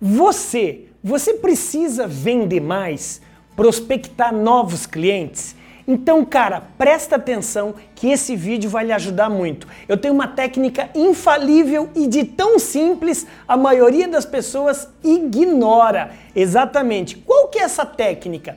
Você, você precisa vender mais, prospectar novos clientes? Então, cara, presta atenção que esse vídeo vai lhe ajudar muito. Eu tenho uma técnica infalível e de tão simples, a maioria das pessoas ignora. Exatamente. Qual que é essa técnica?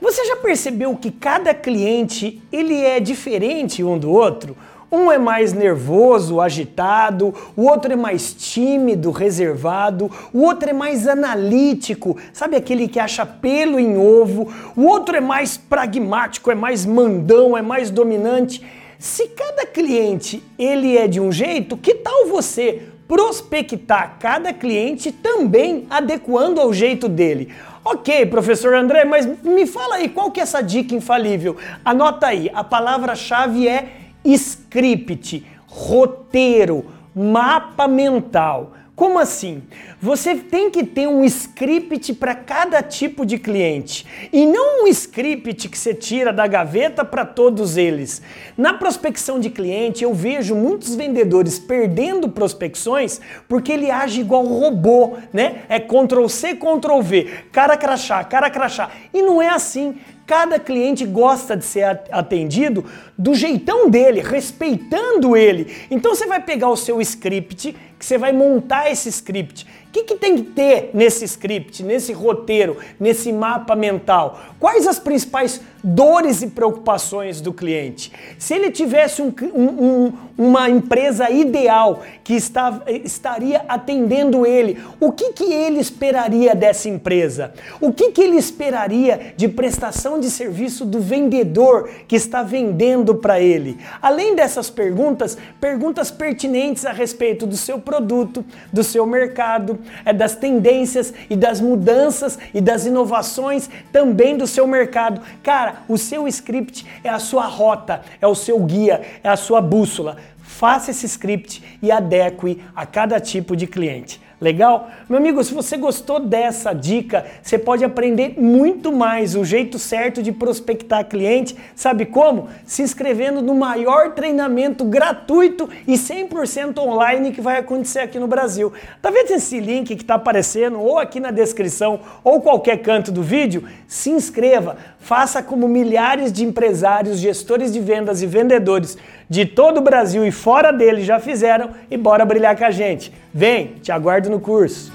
Você já percebeu que cada cliente, ele é diferente um do outro? Um é mais nervoso, agitado, o outro é mais tímido, reservado, o outro é mais analítico, sabe aquele que acha pelo em ovo, o outro é mais pragmático, é mais mandão, é mais dominante. Se cada cliente ele é de um jeito, que tal você prospectar cada cliente também adequando ao jeito dele? Ok, professor André, mas me fala aí, qual que é essa dica infalível? Anota aí, a palavra-chave é script, roteiro, mapa mental. Como assim? Você tem que ter um script para cada tipo de cliente e não um script que você tira da gaveta para todos eles. Na prospecção de cliente, eu vejo muitos vendedores perdendo prospecções porque ele age igual robô, né? É Ctrl C, Ctrl V, cara crachá, cara crachá. E não é assim. Cada cliente gosta de ser atendido do jeitão dele, respeitando ele. Então você vai pegar o seu script, que você vai montar esse script que, que tem que ter nesse script, nesse roteiro, nesse mapa mental? Quais as principais dores e preocupações do cliente? Se ele tivesse um, um, uma empresa ideal que estaria atendendo ele, o que, que ele esperaria dessa empresa? O que, que ele esperaria de prestação de serviço do vendedor que está vendendo para ele? Além dessas perguntas, perguntas pertinentes a respeito do seu produto, do seu mercado, é das tendências e das mudanças e das inovações também do seu mercado. Cara, o seu script é a sua rota, é o seu guia, é a sua bússola. Faça esse script e adeque a cada tipo de cliente. Legal? Meu amigo, se você gostou dessa dica, você pode aprender muito mais o jeito certo de prospectar cliente. Sabe como? Se inscrevendo no maior treinamento gratuito e 100% online que vai acontecer aqui no Brasil. Tá vendo esse link que está aparecendo ou aqui na descrição ou qualquer canto do vídeo? Se inscreva, faça como milhares de empresários, gestores de vendas e vendedores de todo o Brasil e fora dele já fizeram e bora brilhar com a gente. Vem, te aguardo no curso.